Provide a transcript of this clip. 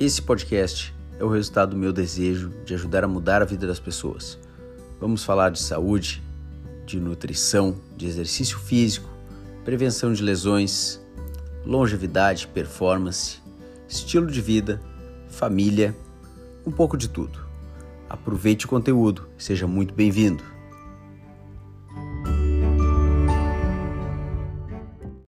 Esse podcast é o resultado do meu desejo de ajudar a mudar a vida das pessoas. Vamos falar de saúde, de nutrição, de exercício físico, prevenção de lesões, longevidade, performance, estilo de vida, família, um pouco de tudo. Aproveite o conteúdo, seja muito bem-vindo.